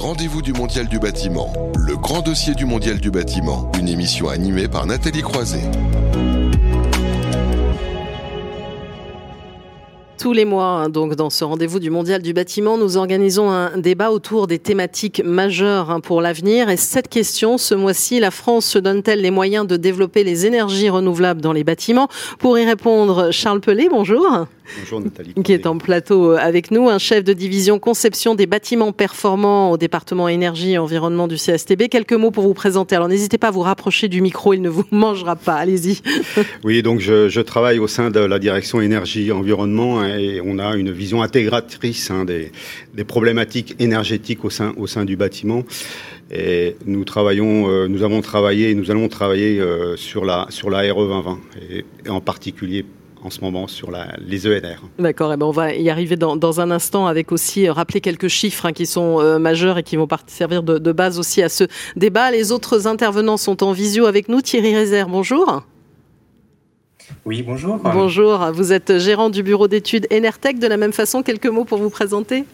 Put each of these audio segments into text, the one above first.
rendez-vous du Mondial du bâtiment, le grand dossier du Mondial du bâtiment, une émission animée par Nathalie Croiset. Tous les mois, hein, donc dans ce rendez-vous du Mondial du bâtiment, nous organisons un débat autour des thématiques majeures hein, pour l'avenir. Et cette question, ce mois-ci, la France se donne-t-elle les moyens de développer les énergies renouvelables dans les bâtiments? Pour y répondre, Charles Pelé, bonjour. Bonjour Nathalie. Qui est en plateau euh, avec nous, un chef de division conception des bâtiments performants au département énergie et environnement du CSTB. Quelques mots pour vous présenter. Alors n'hésitez pas à vous rapprocher du micro, il ne vous mangera pas. Allez-y. Oui, donc je, je, travaille au sein de la direction énergie et environnement hein, et on a une vision intégratrice hein, des, des, problématiques énergétiques au sein, au sein du bâtiment. Et nous travaillons, euh, nous avons travaillé, nous allons travailler euh, sur la sur la RE 2020 et, et en particulier en ce moment sur la, les ENR. D'accord, et ben on va y arriver dans, dans, un instant avec aussi euh, rappeler quelques chiffres hein, qui sont euh, majeurs et qui vont servir de, de, base aussi à ce débat. Les autres intervenants sont en visio avec nous. Thierry Rézère, bonjour. Oui, bonjour. Bonjour, vous êtes gérant du bureau d'études Enertech. De la même façon, quelques mots pour vous présenter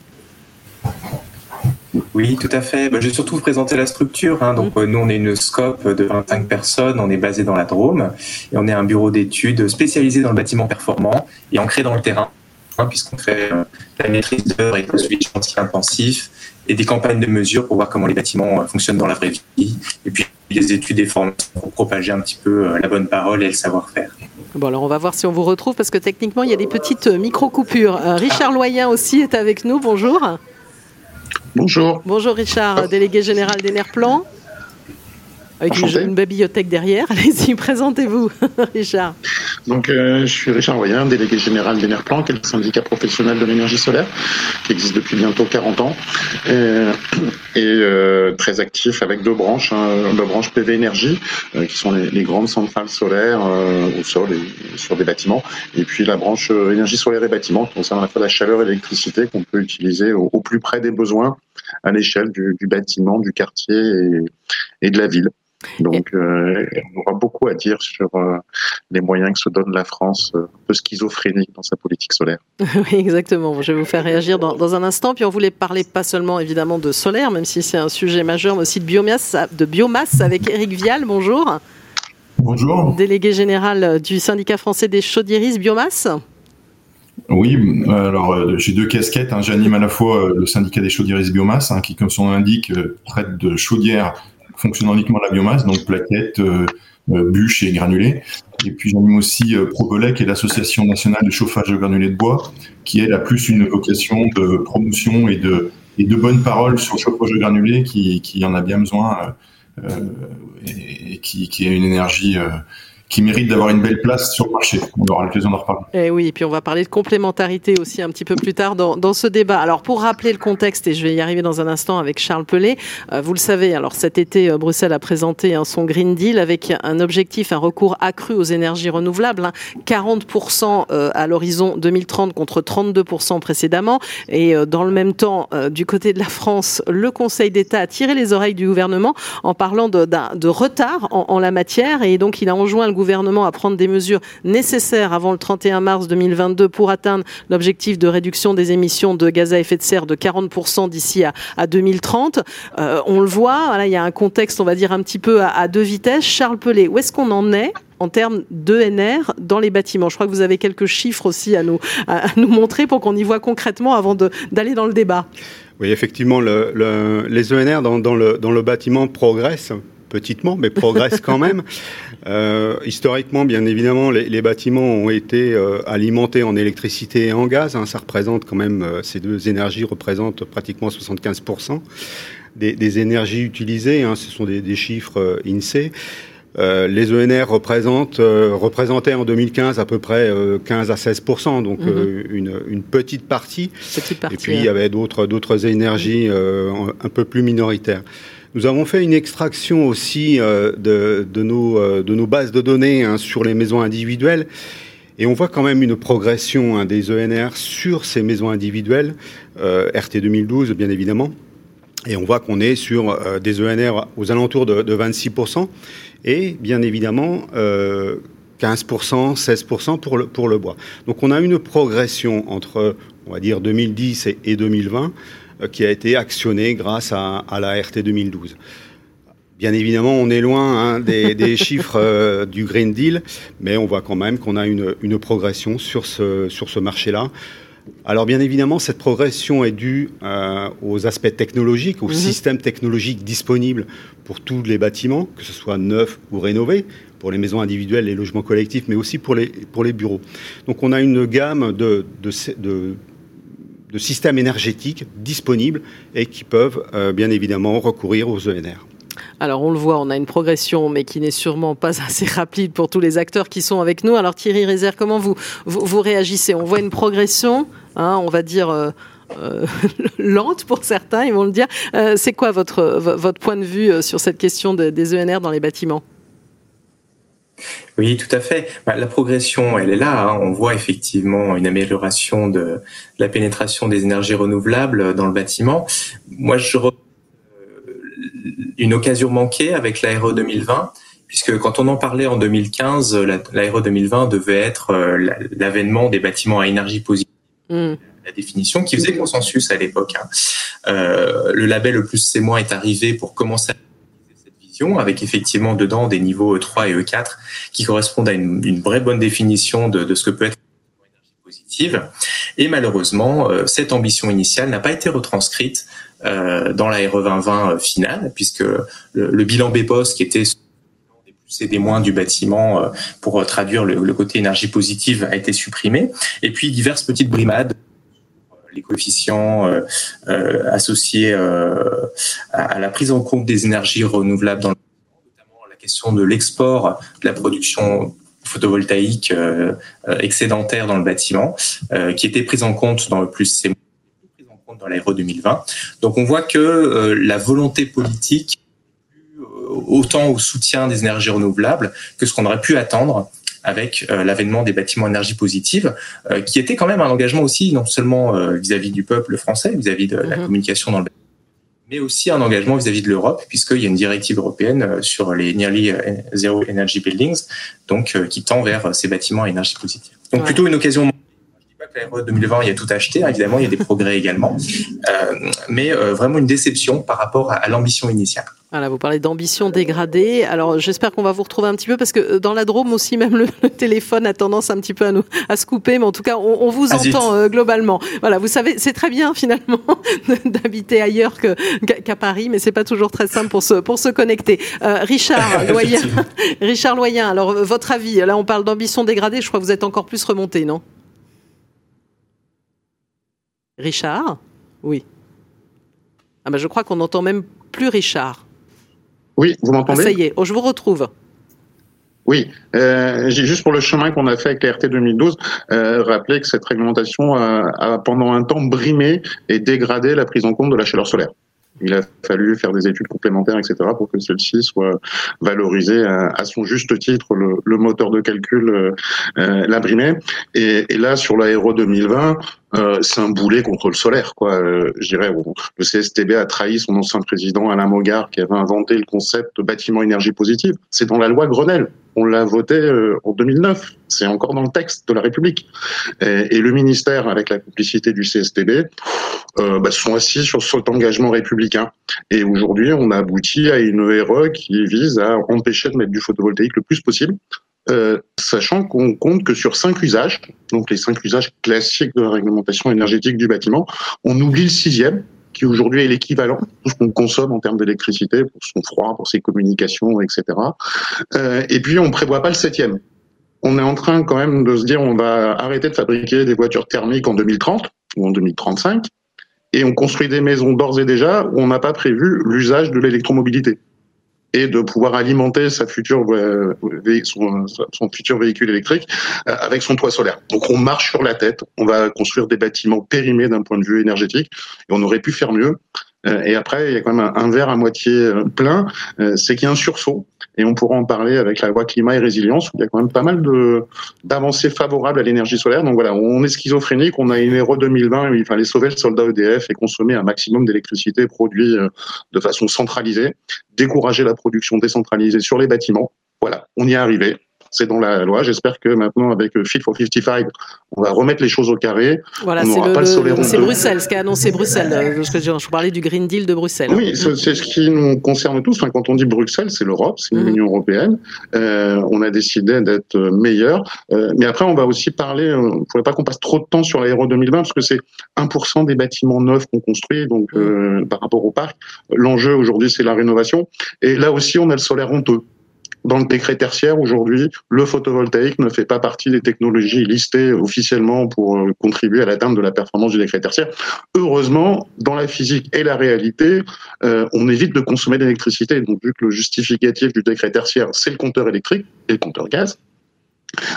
oui, tout à fait. Bah, je vais surtout vous présenter la structure. Hein. Donc, mmh. nous, on est une scope de 25 personnes. On est basé dans la Drôme et on est un bureau d'études spécialisé dans le bâtiment performant et ancré dans le terrain, hein, puisqu'on fait euh, la maîtrise d'œuvre et le suivi de chantier intensif et des campagnes de mesures pour voir comment les bâtiments euh, fonctionnent dans la vraie vie. Et puis, des études et formations pour propager un petit peu euh, la bonne parole et le savoir-faire. Bon, alors on va voir si on vous retrouve parce que techniquement, il y a des petites micro-coupures. Richard Loyen aussi est avec nous. Bonjour. Bonjour. Bonjour Richard, délégué général d'Enerplan. Avec une, une, bibliothèque derrière. Allez-y, présentez-vous, Richard. Donc, euh, je suis Richard Royen, délégué général d'Enerplan, qui est le syndicat professionnel de l'énergie solaire, qui existe depuis bientôt 40 ans, et, et euh, très actif avec deux branches, hein, deux branches PV énergie, euh, qui sont les, les, grandes centrales solaires euh, au sol et sur des bâtiments, et puis la branche euh, énergie solaire et bâtiments, qui concerne à la fois la chaleur et l'électricité qu'on peut utiliser au, au, plus près des besoins à l'échelle du, du, bâtiment, du quartier et, et de la ville. Donc, euh, on aura beaucoup à dire sur euh, les moyens que se donne la France, euh, un peu schizophrénique dans sa politique solaire. oui, exactement. Je vais vous faire réagir dans, dans, un instant. Puis on voulait parler pas seulement évidemment de solaire, même si c'est un sujet majeur, mais aussi de biomasse, de biomasse avec Eric Vial. Bonjour. Bonjour. Délégué général du syndicat français des chaudiéristes biomasse. Oui, alors euh, j'ai deux casquettes. Hein. J'anime à la fois le syndicat des chaudiéristes biomasse, hein, qui, comme son nom l'indique, traite de chaudières fonctionnant uniquement la biomasse, donc plaquettes, euh, euh, bûches et granulés. Et puis j'anime aussi euh, qui est l'Association nationale de chauffage de granulés de bois, qui elle a plus une vocation de promotion et de, bonnes paroles sur le chauffage de granulés, qui, en a bien besoin euh, et, qui, qui, est une énergie qui mérite d'avoir une belle place sur le marché. On aura l'occasion d'en reparler. Et oui, et puis on va parler de complémentarité aussi un petit peu plus tard dans, ce débat. Alors pour rappeler le contexte, et je vais y arriver dans un instant avec Charles Pelé, euh, vous le savez, alors cet été, euh, Bruxelles a présenté hein, son Green Deal avec un objectif, un recours accru aux énergies renouvelables, hein, 40% euh, à l'horizon 2030 contre 32% précédemment. Et euh, dans le même temps, du côté de la France, le Conseil d'État a tiré les oreilles du gouvernement en parlant de, de retard en, en la matière, et donc il a enjoint le gouvernement à prendre des mesures nécessaires avant le 31 mars 2022 pour atteindre l'objectif de réduction des émissions de gaz à effet de serre de 40% d'ici à, à, 2030. Euh, on le voit, il y a un contexte, on va dire, un petit peu à, deux vitesses. Charles Pelé, où est-ce qu'on en est en termes d'ENR dans les bâtiments? Je crois que vous avez quelques chiffres aussi à nous, montrer pour qu'on y voit concrètement avant d'aller dans le débat. Oui, effectivement, le, le, les ENR dans le bâtiment progressent petitement, mais progressent quand même. Euh, historiquement, bien évidemment, les, les bâtiments ont été euh, alimentés en électricité et en gaz. Hein, ça représente quand même, euh, ces deux énergies représentent pratiquement 75% des, des, énergies utilisées. Hein, ce sont des, des chiffres INSEE. Euh, les ENR représentent, euh, représentaient en 2015 à peu près euh, 15 à 16% donc mm -hmm. une, une, petite partie. petite partie. Et puis il y avait d'autres énergies un peu plus minoritaires. Nous avons fait une extraction aussi euh, de, de, nos, euh, de nos bases de données hein, sur les maisons individuelles. Et on voit quand même une progression hein, des ENR sur ces maisons individuelles, euh, RT 2012 bien évidemment. Et on voit qu'on est sur des ENR aux alentours de, de 26%, et bien évidemment euh, 15%, 16% pour le, pour le bois. Donc on a une progression entre, on va dire, 2010 et, et 2020 qui a été actionné grâce à, à la RT 2012. Bien évidemment, on est loin hein, des, des, chiffres euh, du Green Deal, mais on voit quand même qu'on a une, une, progression sur ce, sur ce marché-là. Alors bien évidemment, cette progression est due euh, aux aspects technologiques, au mmh. système technologique disponible pour tous les bâtiments, que ce soit neufs ou rénovés, pour les maisons individuelles, les logements collectifs, mais aussi pour les, pour les bureaux. Donc on a une gamme de, de, de de systèmes énergétiques disponibles et qui peuvent euh, bien évidemment recourir aux ENR. Alors on le voit, on a une progression, mais qui n'est sûrement pas assez rapide pour tous les acteurs qui sont avec nous. Alors Thierry Rézère, comment vous, vous, réagissez? On voit une progression, hein, on va dire... Euh, euh, lente pour certains, ils vont le dire. C'est quoi votre, votre point de vue sur cette question de, des ENR dans les bâtiments? Oui, tout à fait. Bah, la progression, elle est là. Hein. On voit effectivement une amélioration de la pénétration des énergies renouvelables dans le bâtiment. Moi, je une occasion manquée avec l'ARE 2020 puisque quand on en parlait en 2015, l'ARE 2020 devait être euh, l'avènement des bâtiments à énergie positive. Mm. La définition qui faisait consensus à l'époque. Hein. Euh, le label E+, C- est arrivé pour commencer à avec effectivement dedans des niveaux E3 et E4 qui correspondent à une, une vraie bonne définition de, de, ce que peut être positive. Et malheureusement, euh, cette ambition initiale n'a pas été retranscrite euh, dans la RE 2020 euh, finale, puisque le, bilan BPOS qui était des plus et des moins du bâtiment pour traduire le, côté énergie positive a été supprimé. Et puis diverses petites brimades les coefficients euh, euh, associés euh, à, la prise en compte des énergies renouvelables dans le notamment la question de l'export de la production photovoltaïque excédentaire dans le bâtiment, qui était prise en compte dans le plus C dans l'Aéro 2020. Donc on voit que la volonté politique autant au soutien des énergies renouvelables que ce qu'on aurait pu attendre avec euh, l'avènement des bâtiments énergie positive, euh, qui était quand même un engagement aussi non seulement euh, vis-à-vis du peuple français, vis-à-vis de la communication dans le mais aussi un engagement vis-à-dis -vis de l'Europe, puisqu'il y a une directive européenne sur les Nearly Zero Energy Buildings, donc qui tend vers ces bâtiments à énergie positive. Donc ouais. plutôt une occasion la 2020, il y a tout acheté, hein, évidemment, il y a des progrès également, euh, mais euh, vraiment une déception par rapport à, à l'ambition initiale. Voilà, vous parlez d'ambition dégradée. Alors, j'espère qu'on va vous retrouver un petit peu parce que dans la Drôme aussi, même le, le, téléphone a tendance un petit peu à, nous, à se couper, mais en tout cas, on, on vous ah, entend euh, globalement. Voilà, vous savez, c'est très bien finalement d'habiter ailleurs qu'à qu Paris, mais c'est pas toujours très simple pour se, pour se connecter. Euh, Richard Loyen, Richard Loyen. Alors, votre avis? Là, on parle d'ambition dégradée. Je crois que vous êtes encore plus remonté, non? Richard? Oui. Ah ben je crois qu'on n'entend même plus Richard. Oui, vous m'entendez? Ah, Ça y est, oh, je vous retrouve. Oui, euh, juste pour le chemin qu'on a fait avec la RT 2012, euh, rappelé que cette réglementation a, a, pendant un temps brimé et dégradé la prise en compte de la chaleur solaire. Il a fallu faire des études complémentaires, etc., pour que celle-ci soit valorisée à, à, son juste titre, le, moteur de calcul euh, euh. Et, là, sur l'aéro 2020, euh, c'est un boulet contre le solaire, quoi. Euh, je dirais, le CSTB a trahi son ancien président Alain Mogard, qui avait inventé le concept de bâtiment énergie positive. C'est dans la loi Grenelle. On l'a voté euh, en 2009. C'est encore dans le texte de la République. Et, le ministère, avec la complicité du CSTB, euh, bah, sont assis sur cet engagement républicain. Et aujourd'hui, on a abouti à une RE qui vise à empêcher de mettre du photovoltaïque le plus possible, euh, sachant qu'on compte que sur cinq usages, donc les cinq usages classiques de la réglementation énergétique du bâtiment, on oublie le sixième, qui aujourd'hui est l'équivalent de ce qu'on consomme en termes d'électricité pour son froid, pour ses communications, etc. Euh, et puis on prévoit pas le septième. On est en train quand même de se dire on va arrêter de fabriquer des voitures thermiques en 2030 ou en 2035 et on construit des maisons d'ores et déjà où on n'a pas prévu l'usage de l'électromobilité et de pouvoir alimenter son, son, futur véhicule électrique euh, avec son toit solaire. Donc on marche sur la tête, on va construire des bâtiments périmés d'un point de vue énergétique et on aurait pu faire mieux. Euh, et après, il y a quand même un, verre à moitié euh, plein, c'est qu'il y a un sursaut. Et on pourra en parler avec la loi climat et résilience, où il y a quand même pas mal d'avancées favorables à l'énergie solaire. Donc voilà, on est schizophrénique, on a une héros 2020 où il fallait sauver le soldat EDF et consommer un maximum d'électricité produit de façon centralisée, décourager la production décentralisée sur les bâtiments. Voilà, on y est arrivé c'est dans la loi. J'espère que maintenant, avec Fit for 55, on va remettre les choses au carré. Voilà, c'est Bruxelles, ce qu'a annoncé Bruxelles. je, je parlais du Green Deal de Bruxelles. Oui, c'est ce qui nous concerne tous. Enfin, quand on dit Bruxelles, c'est l'Europe, c'est mhm. l'Union européenne. Euh, on a décidé d'être meilleur. Euh, mais après, on va aussi parler. On ne faudrait pas qu'on passe trop de temps sur l'aéro 2020 parce que c'est 1% des bâtiments neufs qu'on construit, donc euh, par rapport au parc. L'enjeu aujourd'hui, c'est la rénovation. Et là aussi, on a le solaire honteux dans le décret tertiaire, aujourd'hui, le photovoltaïque ne fait pas partie des technologies listées officiellement pour euh, contribuer à l'atteinte de la performance du décret tertiaire. Heureusement, dans la physique et la réalité, euh, on évite de consommer d'électricité. Donc, vu que le justificatif du décret tertiaire, c'est le compteur électrique et le compteur gaz,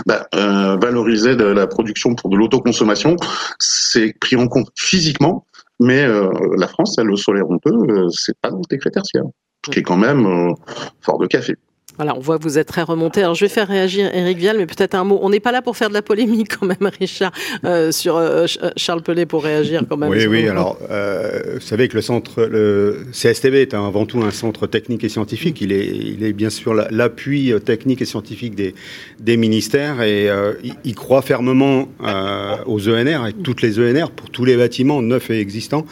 bah, euh, valoriser de la production pour de l'autoconsommation, c'est pris en compte physiquement, mais la France, elle, le solaire honteux, c'est pas dans le décret tertiaire, ce qui est quand même fort de café. Voilà, on voit que vous êtes très remonté. Alors, je vais faire réagir Eric Vial, mais peut-être un mot. On n'est pas là pour faire de la polémique quand même, Richard, euh, sur euh, euh, Charles Pelé pour réagir quand même. Oui, oui. Alors, vous savez que le centre, le CSTB est avant tout un centre technique et scientifique. Il est, il est bien sûr l'appui technique et scientifique des, des ministères et il, croit fermement aux ENR et toutes les ENR pour tous les bâtiments neufs et existants.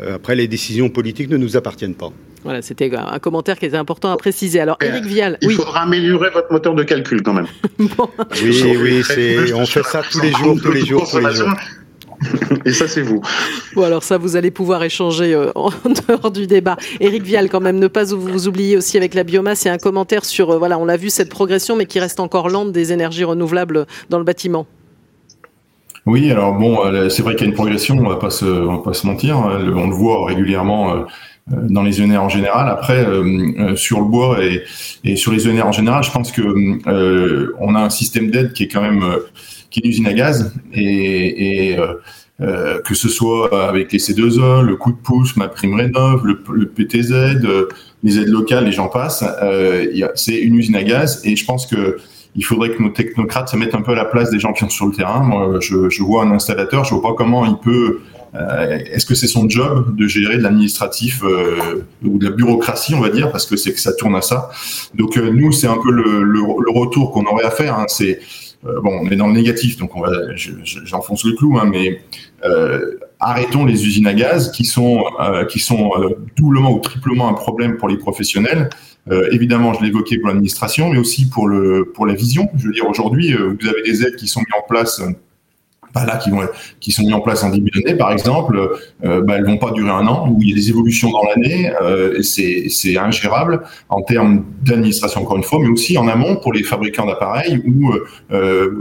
après, les décisions politiques ne nous appartiennent pas. Voilà, c'était un commentaire qui était important à préciser. Alors, Eric Vial. Il faudra améliorer votre moteur de calcul quand même. Oui, oui, on fait ça tous les jours, tous les jours, tous les jours. Et ça, c'est vous. Bon, alors ça, vous allez pouvoir échanger euh, en dehors du débat. Eric Vial, quand même, ne pas vous oublier aussi avec la biomasse et un commentaire sur, euh, voilà, on a vu cette progression, mais qui reste encore lente des énergies renouvelables dans le bâtiment. Oui, alors bon, euh, c'est vrai qu'il y a une progression, on va pas se, on va pas se mentir. Hein. On le voit régulièrement euh, dans les ENR en général. Après, euh, euh, sur le bois et, et, sur les ENR en général, je pense que on a un système d'aide qui est quand même qui est une usine à gaz et, et euh, que ce soit avec les C2E, le coup de pouce, ma prime rénov, le, PTZ, les aides locales, les gens passent. Euh, c'est une usine à gaz et je pense que il faudrait que nos technocrates se mettent un peu à la place des gens qui sont sur le terrain. Moi, je, je vois un installateur, je vois pas comment il peut euh, est-ce que c'est son job de gérer de l'administratif euh, ou de la bureaucratie, on va dire, parce que c'est que ça tourne à ça. Donc euh, nous, c'est un peu le, retour qu'on aurait à faire. Hein. c'est bon, on est dans le négatif, donc j'enfonce le clou, hein, mais arrêtons les usines à gaz qui sont qui sont doublement ou triplement un problème pour les professionnels. évidemment, je l'évoquais pour l'administration, mais aussi pour le pour la vision. Je veux dire, aujourd'hui, vous avez des aides qui sont mises en place là, qui, vont, qui sont mis en place en début d'année, par exemple, euh, bah, elles vont pas durer un an, où il y a des évolutions dans l'année, euh, c'est ingérable en termes d'administration, encore une fois, mais aussi en amont pour les fabricants d'appareils, ou euh,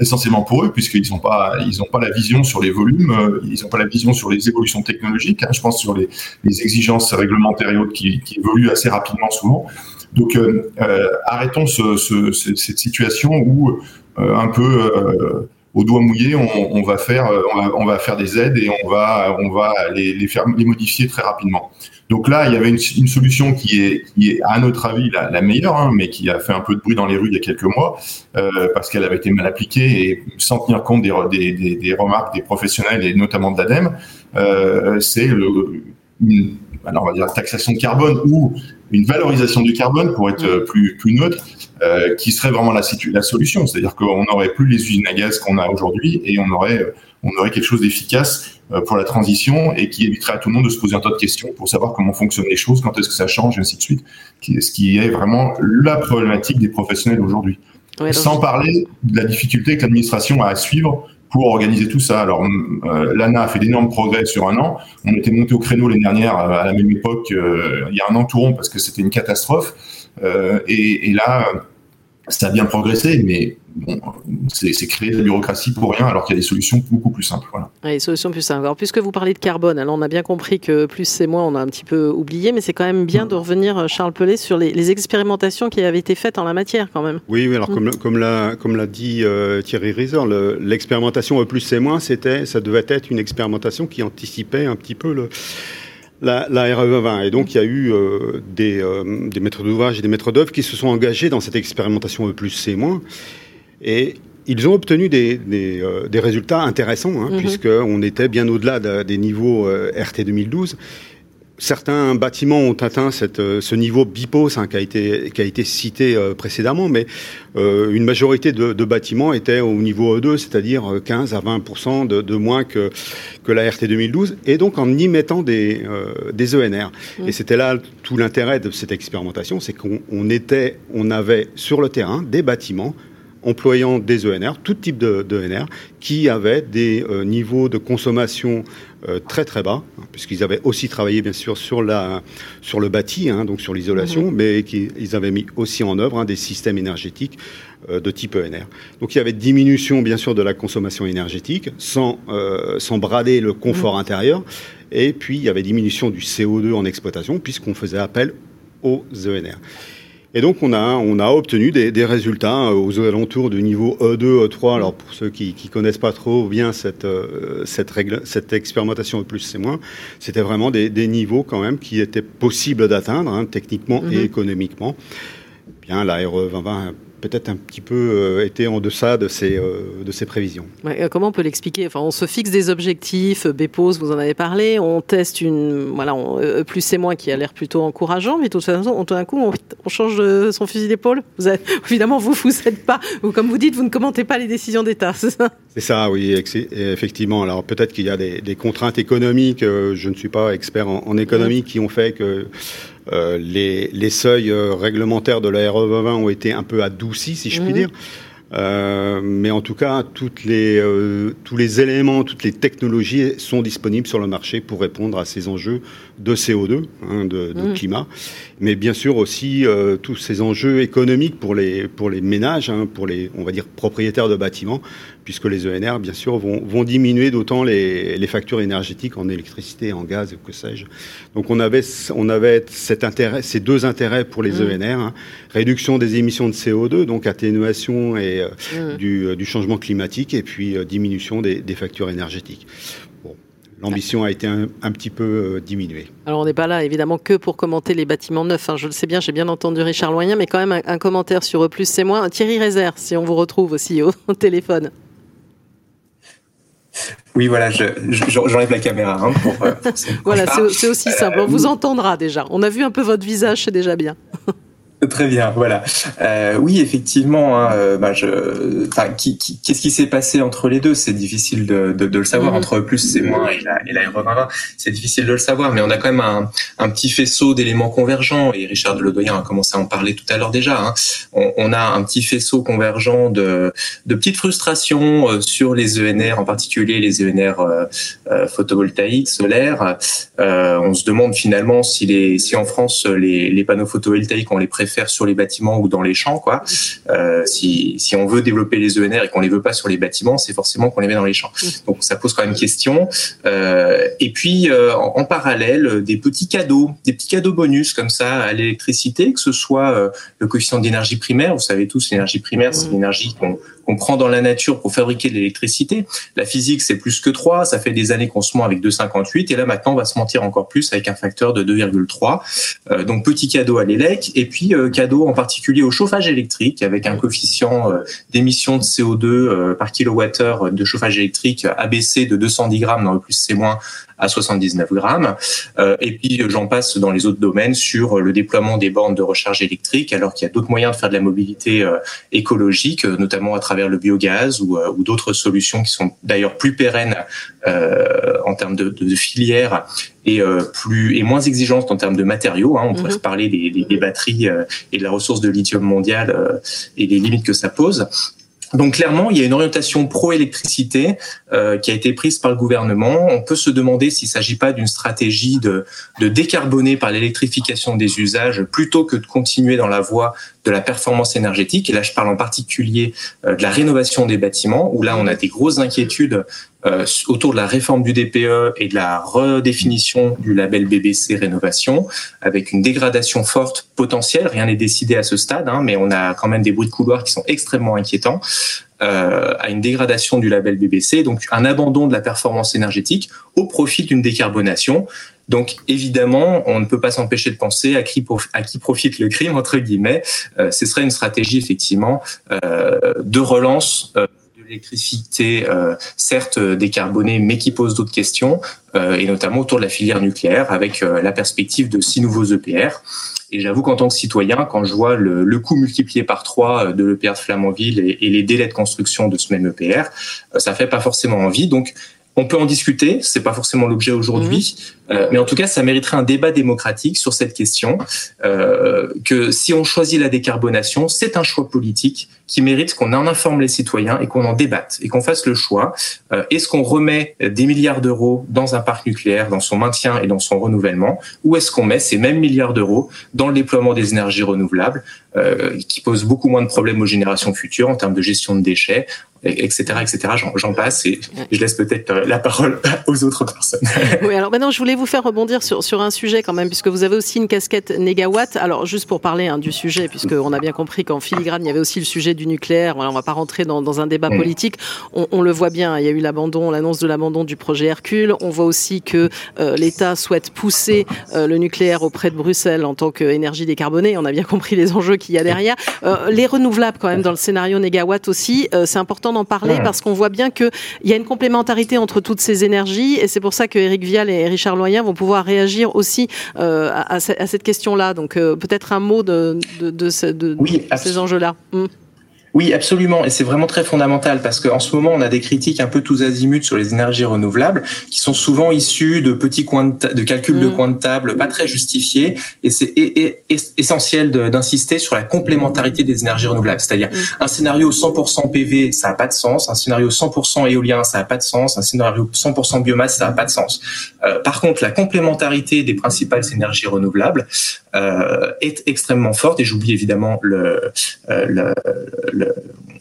essentiellement pour eux, puisqu'ils n'ont pas, ils pas la vision sur les volumes, euh, ils n'ont pas la vision sur les évolutions technologiques, hein, je pense sur les, les, exigences réglementaires et autres qui, qui évoluent assez rapidement souvent. Donc, euh, euh, arrêtons ce, ce, cette situation où un peu au doigt mouillé, on, va faire, euh, on va, faire des aides et on va, on va les, les modifier très rapidement. Donc là, il y avait une, solution qui est, à notre avis, la, meilleure, hein, mais qui a fait un peu de bruit dans les rues il y a quelques mois, euh, parce qu'elle avait été mal appliquée et sans tenir compte des, des, des, remarques des professionnels et notamment de l'ADEME. Euh, c'est une, alors on va dire taxation de carbone ou une valorisation du carbone pour être plus, plus neutre, euh, qui serait vraiment la, la solution. C'est-à-dire qu'on n'aurait plus les usines à gaz qu'on a aujourd'hui et on aurait, on aurait quelque chose d'efficace euh, pour la transition et qui éviterait à tout le monde de se poser un tas de questions pour savoir comment fonctionnent les choses, quand est-ce que ça change, et ainsi de suite. Ce qui est vraiment la problématique des professionnels aujourd'hui. Sans parler de la difficulté que l'administration a à suivre pour organiser tout ça. Alors, euh, l'ANA a fait d'énormes progrès sur un an. On était monté au créneau l'année dernière à la même époque, il y a un an tout rond, parce que c'était une catastrophe. Euh, et, là, ça a bien progressé, mais bon, c'est créer de la bureaucratie pour rien, alors qu'il y a des solutions beaucoup plus simples. Voilà. des solutions plus simples. Alors, puisque vous parlez de carbone, alors on a bien compris que plus c'est moins, on a un petit peu oublié, mais c'est quand même bien de revenir, euh, Charles Pellet, sur les, expérimentations qui avaient été faites en la matière, quand même. Oui, oui alors mm. comme, l'a, comme l'a dit euh, Thierry Reiser, l'expérimentation plus c'est moins, c'était, ça devait être une expérimentation qui anticipait un petit peu le la, la RE 20. Et donc, il y a eu euh, des, euh, des maîtres d'ouvrage et des maîtres d'œuvre qui se sont engagés dans cette expérimentation E plus C-. Et ils ont obtenu des, des, euh, des résultats intéressants, hein, mm-hmm. puisqu'on était bien au-delà des niveaux RT 2012. Certains bâtiments ont atteint cette, euh, ce niveau BIPOS hein, qui, a été, qui a été cité euh, précédemment, mais euh, une majorité de, de, bâtiments étaient au niveau E2, c'est-à-dire 15 à 20 de, de, moins que, que la RT 2012, et donc en y mettant des, euh, des ENR. Mmh. Et c'était là tout l'intérêt de cette expérimentation, c'est qu'on était, on avait sur le terrain des bâtiments employant des ENR, tout type de, de ENR, qui avaient des euh, niveaux de consommation euh, très très bas, hein, puisqu'ils avaient aussi travaillé bien sûr sur, la, sur le bâti, hein, donc sur l'isolation, mmh. mais qu'ils avaient mis aussi en œuvre hein, des systèmes énergétiques euh, de type ENR. Donc il y avait diminution bien sûr de la consommation énergétique, sans, euh, sans brader le confort mmh. intérieur, et puis il y avait diminution du CO2 en exploitation, puisqu'on faisait appel aux ENR. Et donc on a, on a obtenu des, des, résultats euh, aux alentours du niveau E2, E3. Alors pour ceux qui ne connaissent pas trop bien cette, euh, cette, règle, cette expérimentation E plus c'est moins, c'était vraiment des, des, niveaux quand même qui étaient possibles d'atteindre hein, techniquement mm -hmm. et économiquement. Bien, la RE 2020 peut-être un petit peu euh, été en deçà de ces, euh, de ces prévisions. Ouais, euh, comment on peut l'expliquer? Enfin, On se fixe des objectifs, BPOS, vous en avez parlé, on teste une, voilà, on, euh, plus c'est moins qui a l'air plutôt encourageant, mais de toute façon, tout d'un coup, on, on, change son fusil d'épaule. Évidemment, vous, vous êtes pas, ou comme vous dites, vous ne commentez pas les décisions d'État, c'est ça? C'est ça, oui, effectivement. Alors peut-être qu'il y a des, des, contraintes économiques, je ne suis pas expert en, en économie, qui ont fait que euh, les, les, seuils euh, réglementaires de la RE 2020 ont été un peu adoucis, si je puis mmh. dire. Euh, mais en tout cas, toutes les, euh, tous les éléments, toutes les technologies sont disponibles sur le marché pour répondre à ces enjeux de CO2, hein, de, de mmh. climat, mais bien sûr aussi euh, tous ces enjeux économiques pour les, pour les ménages, hein, pour les, on va dire, propriétaires de bâtiments, puisque les ENR, bien sûr, vont, vont diminuer d'autant les, les, factures énergétiques en électricité, en gaz, que sais-je. Donc on avait, on avait cet intérêt, ces deux intérêts pour les mmh. ENR, hein, réduction des émissions de CO2, donc atténuation et, mmh. du, euh, du, changement climatique, et puis euh, diminution des, des factures énergétiques. L'ambition a été un, un, petit peu euh, diminuée. Alors on n'est pas là évidemment que pour commenter les bâtiments neufs, hein. je le sais bien, j'ai bien entendu Richard Loyen, mais quand même un, un commentaire sur E+, c'est moins. Thierry Rézère, si on vous retrouve aussi au, au téléphone. Oui, voilà, j'enlève la caméra. Hein, pour, pour voilà, c'est aussi simple. On vous entendra déjà. On a vu un peu votre visage, c'est déjà bien. Très bien, voilà. Euh, oui, effectivement. Hein, bah, je, enfin, qui, qui, qu'est-ce qui s'est passé entre les deux? C'est difficile de, de, de, le savoir. Mmh. Entre plus c'est moins et la, et la R20, c'est difficile de le savoir. Mais on a quand même un, un petit faisceau d'éléments convergents. Et Richard Ledoyen a commencé à en parler tout à l'heure déjà. Hein. On, on, a un petit faisceau convergent de, de petites frustrations euh, sur les ENR, en particulier les ENR euh, photovoltaïques, solaires. Euh, on se demande finalement si, les, si en France les, les panneaux photovoltaïques on les préfère faire sur les bâtiments ou dans les champs. Quoi. Euh, si, si on veut développer les ENR et qu'on les veut pas sur les bâtiments, c'est forcément qu'on les met dans les champs. Donc ça pose quand même question. Euh, et puis euh, en, en, parallèle, des petits cadeaux, des petits cadeaux bonus comme ça à l'électricité, que ce soit le coefficient d'énergie primaire. Vous savez tous, l'énergie primaire, c'est l'énergie qu'on qu'on prend dans la nature pour fabriquer de l'électricité. La physique, c'est plus que 3. Ça fait des années qu'on se ment avec 2,58. Et là, maintenant, on va se mentir encore plus avec un facteur de 2,3. Euh, donc, petit cadeau à l'élec. Et puis, euh, cadeau en particulier au chauffage électrique avec un coefficient euh, d'émission de CO2 euh, par kilowattheure de chauffage électrique abaissé de 210 grammes dans le plus C- à 79 grammes. Euh, et puis j'en passe dans les autres domaines sur le déploiement des bornes de recharge électrique, alors qu'il y a d'autres moyens de faire de la mobilité euh, écologique, euh, notamment à travers le biogaz ou, ou d'autres solutions qui sont d'ailleurs plus pérennes en termes de, de, de filière et euh, plus et moins exigeantes en termes de matériaux. Hein. On pourrait mm -hmm. se parler des, des, des batteries euh, et de la ressource de lithium mondiale euh, et des limites que ça pose. Donc clairement, il y a une orientation pro-électricité euh, qui a été prise par le gouvernement. On peut se demander s'il ne s'agit pas d'une stratégie de, de, décarboner par l'électrification des usages plutôt que de continuer dans la voie de la performance énergétique. Et là, je parle en particulier euh, de la rénovation des bâtiments, où là, on a des grosses inquiétudes euh, autour de la réforme du DPE et de la redéfinition du label BBC rénovation, avec une dégradation forte potentielle. Rien n'est décidé à ce stade, hein, mais on a quand même des bruits de couloir qui sont extrêmement inquiétants. Euh, à une dégradation du label BBC, donc un abandon de la performance énergétique au profit d'une décarbonation. Donc évidemment, on ne peut pas s'empêcher de penser à qui, profite le crime, entre guillemets. Euh, ce serait une stratégie effectivement euh, de relance euh, l'électricité, euh, certes décarbonée, mais qui pose d'autres questions, euh, et notamment autour de la filière nucléaire, avec euh, la perspective de six nouveaux EPR. Et j'avoue qu'en tant que citoyen, quand je vois le, le coût multiplié par trois de l'EPR de Flamanville et, et, les délais de construction de ce même EPR, ça fait pas forcément envie. Donc, on peut en discuter, c'est pas forcément l'objet aujourd'hui, mmh. Euh, mais en tout cas, ça mériterait un débat démocratique sur cette question. Euh, que si on choisit la décarbonation, c'est un choix politique qui mérite qu'on en informe les citoyens et qu'on en débatte et qu'on fasse le choix. Euh, est-ce qu'on remet des milliards d'euros dans un parc nucléaire, dans son maintien et dans son renouvellement, ou est-ce qu'on met ces mêmes milliards d'euros dans le déploiement des énergies renouvelables, euh, qui posent beaucoup moins de problèmes aux générations futures en termes de gestion de déchets, etc., etc. J'en passe et je laisse peut-être la parole aux autres personnes. oui, alors maintenant, je voulais vous faire rebondir sur, sur un sujet quand même, puisque vous avez aussi une casquette négawatt. Alors, juste pour parler hein, du sujet, puisqu'on a bien compris qu'en filigrane, il y avait aussi le sujet du nucléaire. Voilà, on va pas rentrer dans, dans un débat mm. politique. On, on, le voit bien, il y a eu l'abandon, l'annonce de l'abandon du projet Hercule. On voit aussi que euh, l'État souhaite pousser euh, le nucléaire auprès de Bruxelles en tant qu'énergie décarbonée. On a bien compris les enjeux qu'il y a derrière. Euh, les renouvelables, quand même, dans le scénario négawatt aussi, c'est important d'en parler mm. parce qu'on voit bien qu'il y a une complémentarité entre toutes ces énergies et c'est pour ça que Eric Vial et Richard Vont pouvoir réagir aussi euh, à, à, cette question-là. Donc euh, peut-être un mot de, de, de, de oui, ces enjeux-là. Mm. Oui, absolument, et c'est vraiment très fondamental parce qu'en ce moment, on a des critiques un peu tous azimuts sur les énergies renouvelables qui sont souvent issues de petits coins de, de calculs mmh. de coins de table pas très justifiés, et c'est essentiel d'insister sur la complémentarité des énergies renouvelables. C'est-à-dire mmh. un scénario 100% PV, ça n'a pas de sens, un scénario 100% éolien, ça n'a pas de sens, un scénario 100% biomasse, ça n'a pas de sens. Euh, par contre, la complémentarité des principales énergies renouvelables euh, est extrêmement forte, et j'oublie évidemment le, euh, le, le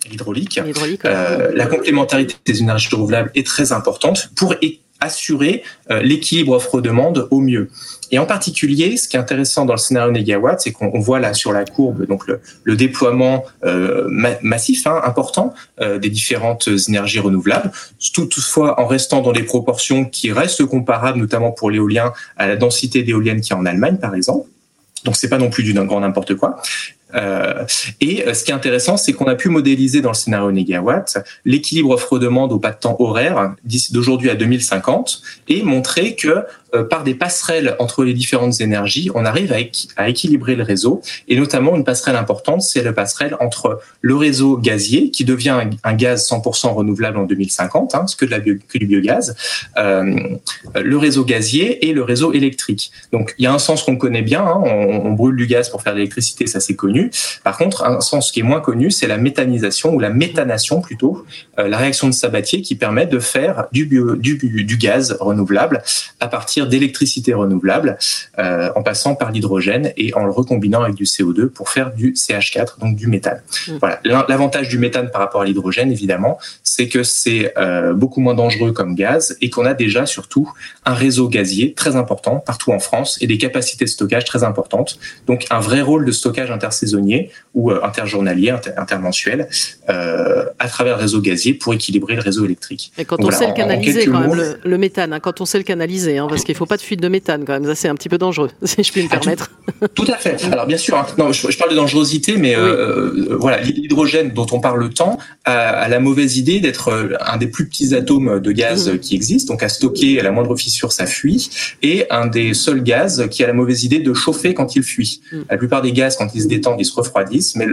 l'hydraulique. Euh, la complémentarité des énergies renouvelables est très importante pour assurer euh, l'équilibre offre-demande au mieux. Et en particulier, ce qui est intéressant dans le scénario négawatt, c'est qu'on voit là sur la courbe donc le, le déploiement euh, ma massif, hein, important, euh, des différentes énergies renouvelables, toutefois en restant dans des proportions qui restent comparables, notamment pour l'éolien, à la densité d'éoliennes qui est en Allemagne, par exemple. Donc c'est pas non plus du grand n'importe quoi. Euh, et euh, ce qui est intéressant, c'est qu'on a pu modéliser dans le scénario négawatt l'équilibre offre-demande au pas de temps horaire d'aujourd'hui à 2050 et montrer que par des passerelles entre les différentes énergies, on arrive à, équ à, équilibrer le réseau. Et notamment, une passerelle importante, c'est la passerelle entre le réseau gazier, qui devient un, gaz 100% renouvelable en 2050, hein, que, que du biogaz, euh, le réseau gazier et le réseau électrique. Donc, il y a un sens qu'on connaît bien, hein, on, on brûle du gaz pour faire de l'électricité, ça c'est connu. Par contre, un sens qui est moins connu, c'est la méthanisation ou la méthanation plutôt, euh, la réaction de Sabatier qui permet de faire du, bio, du, du gaz renouvelable à partir d'électricité renouvelable euh, en passant par l'hydrogène et en le recombinant avec du CO2 pour faire du CH4, donc du méthane. Mmh. Voilà. L'avantage du méthane par rapport à l'hydrogène, évidemment, c'est que c'est euh, beaucoup moins dangereux comme gaz et qu'on a déjà surtout un réseau gazier très important partout en France et des capacités de stockage très importantes. Donc un vrai rôle de stockage intersaisonnier saisonnier ou euh, interjournalier, inter intermensuel, euh, à travers le réseau gazier pour équilibrer le réseau électrique. Et quand Donc on voilà, sait le canaliser, quand même, le, le, méthane, hein, quand on sait le canaliser, hein, parce qu'il ne faut pas de fuite de méthane, quand même, ça c'est un petit peu dangereux, si je puis me permettre. Ah, tout, tout, à fait. Alors bien sûr, hein, non, je, je, parle de dangerosité, mais oui. euh, voilà, l'hydrogène dont on parle tant a, a la mauvaise idée d'être euh, un des plus petits atomes de gaz mmh. qui existent, donc à stocker à la moindre fissure, ça fuit, et un des seuls gaz qui a la mauvaise idée de chauffer quand il fuit. Mmh. La plupart des gaz, quand ils se détendent, ils se refroidissent, mais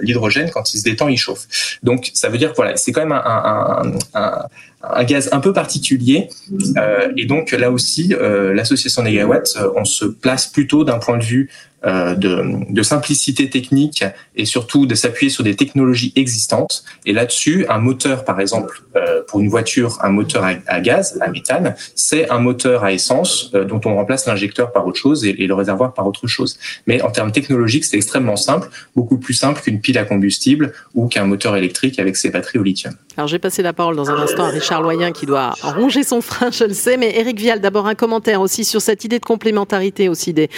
l'hydrogène, quand il se détend, il chauffe. Donc, ça veut dire que voilà, c'est quand même un, un, un, un, gaz un peu particulier. Euh, et donc, là aussi, euh, l'association Negawatt, euh, on se place plutôt d'un point de vue euh, de, de, simplicité technique et surtout de s'appuyer sur des technologies existantes. Et là-dessus, un moteur, par exemple, euh, pour une voiture, un moteur à, gaz, à méthane, c'est un moteur à essence euh, dont on remplace l'injecteur par autre chose et, et, le réservoir par autre chose. Mais en termes technologiques, c'est extrêmement simple, beaucoup plus simple qu'une pile à combustible ou qu'un moteur électrique avec ses batteries au lithium. Alors, j'ai passé la parole dans un instant à Richard Loyen qui doit ronger son frein, je le sais, mais Eric Vial, d'abord un commentaire aussi sur cette idée de complémentarité aussi des,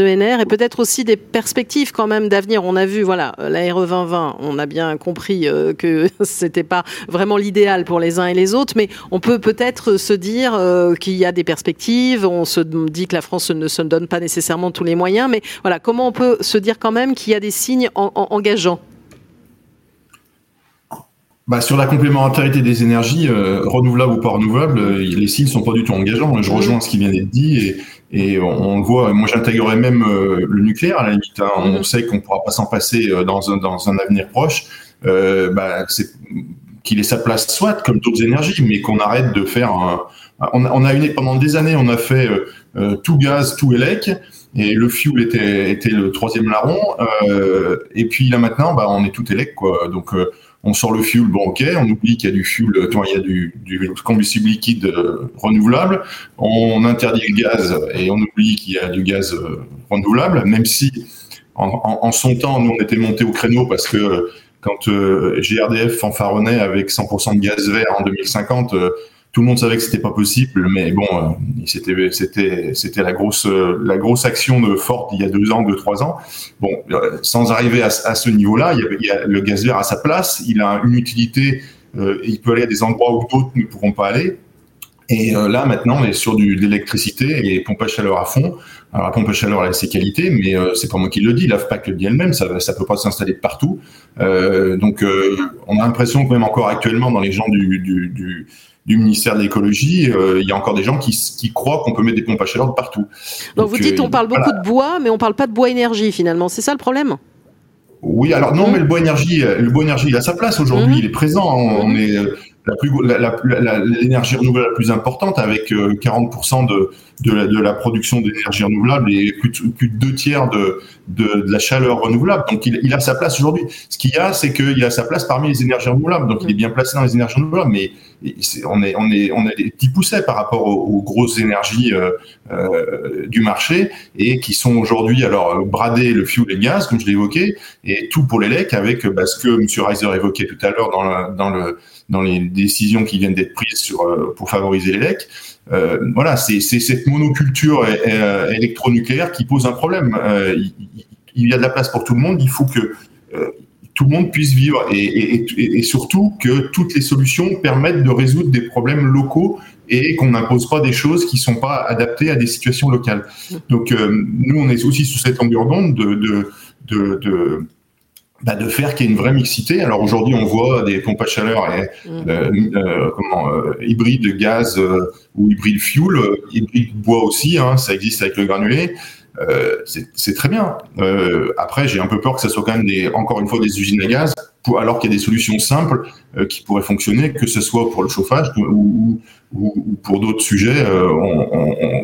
ENR et peut-être aussi des perspectives quand même d'avenir. On a vu, voilà, la RE 2020, on a bien compris euh, que c'était pas vraiment l'idéal pour les uns et les autres, mais on peut peut-être se dire euh, qu'il y a des perspectives. On se dit que la France ne se donne pas nécessairement tous les moyens, mais voilà, comment on peut se dire quand même qu'il y a des signes en, en, engageants? Bah, sur la complémentarité des énergies, renouvelables ou pas renouvelables, les signes sont pas du tout engageants. Je rejoins ce qui vient d'être dit et, et on, le voit. Moi, j'intégrerais même le nucléaire à la limite. Hein. On mm-hmm. sait qu'on pourra pas s'en passer dans un, dans un avenir proche. Bah, c'est qu'il ait sa place soit comme d'autres énergies, mais qu'on arrête de faire. Un, on, on, a une pendant des années, on a fait euh, euh, tout gaz, tout élec, et le fuel était, était le troisième larron. Euh, et puis là maintenant, bah, on est tout élec, quoi. Donc on sort le fuel, bon ok, on oublie qu'il y a du fuel, il y a du, combustible liquide renouvelable, on interdit le gaz et on oublie qu'il y a du gaz renouvelable, même si en, en, son temps, nous on était monté au créneau parce que quand euh, GRDF fanfaronnait avec 100% de gaz vert en 2050, euh, tout le monde savait que c'était pas possible, mais bon, euh, c'était c'était c'était la grosse la grosse action de Ford il y a deux ans, deux trois ans. Bon, sans arriver à, ce niveau-là, il, y a, le gaz vert à sa place, il a une utilité, il peut aller à des endroits où d'autres ne pourront pas aller. Et là, maintenant, on est sur du, de l'électricité et pompe à chaleur à fond. Alors la pompe à chaleur elle a ses qualités, mais euh, c'est pas moi qui le dis, l'AFPAC le dit elle-même, ça ça peut pas s'installer partout. Euh, donc euh, on a l'impression que même encore actuellement dans les gens du, du, du, du ministère de l'écologie, euh, il y a encore des gens qui, qui croient qu'on peut mettre des pompes à chaleur de partout. Donc, vous dites on parle beaucoup de bois, mais on parle pas de bois énergie finalement, c'est ça le problème? Oui, alors non, mmh. mais le bois énergie, le bois énergie, il a sa place aujourd'hui, mmh. il est présent. On, mmh. est plus l'énergie renouvelable la plus importante avec 40% de de la, de la production d'énergie renouvelable et plus de, plus de deux tiers de, de, la chaleur renouvelable. Donc il, il a sa place aujourd'hui. Ce qu'il y a, c'est qu'il a sa place parmi les énergies renouvelables. Donc il est bien placé dans les énergies renouvelables, mais on est on est on a des petits poussets par rapport aux, grosses énergies euh, euh, du marché et qui sont aujourd'hui alors brader le fuel et le gaz comme je l'ai évoqué et tout pour l'élec avec bah, ce que M. Reiser évoquait tout à l'heure dans le, dans le dans les décisions qui viennent d'être prises sur, euh, pour favoriser l'élec. Euh, voilà, c'est cette monoculture euh, électronucléaire qui pose un problème. Euh, il, y a de la place pour tout le monde. Il faut que tout le monde puisse vivre et, et, et, surtout que toutes les solutions permettent de résoudre des problèmes locaux et qu'on n'impose pas des choses qui sont pas adaptées à des situations locales. Donc nous, on est aussi sous cette longueur d'onde de, de, de, de bah, de faire qu'il y ait une vraie mixité. Alors aujourd'hui, on voit des pompes à chaleur et, mm. euh, euh, comment euh, hybride gaz ou hybride fuel, hybride bois aussi. Hein, ça existe avec le granulé. c'est très bien. après, j'ai un peu peur que ça soit quand même des, encore une fois des usines à gaz, pour, alors qu'il y a des solutions simples qui pourraient fonctionner, que ce soit pour le chauffage ou, ou, pour d'autres sujets euh,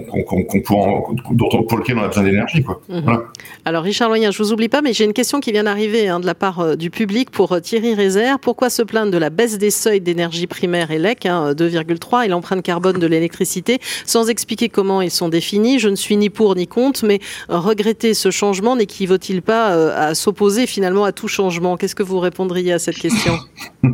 pour lesquels on a besoin d'énergie. Mhm. Alors Richard Loyen, je vous oublie pas, mais j'ai une question qui vient d'arriver hein, de la part euh, du public pour euh, Thierry Rézère. Pourquoi se plaindre de la baisse des seuils d'énergie primaire et LEC, hein, 2,3, et l'empreinte carbone de l'électricité, sans expliquer comment ils sont définis? Je ne suis ni pour ni contre, mais regretter ce changement n'équivaut-il pas à s'opposer finalement à tout changement? Qu'est-ce que vous à cette question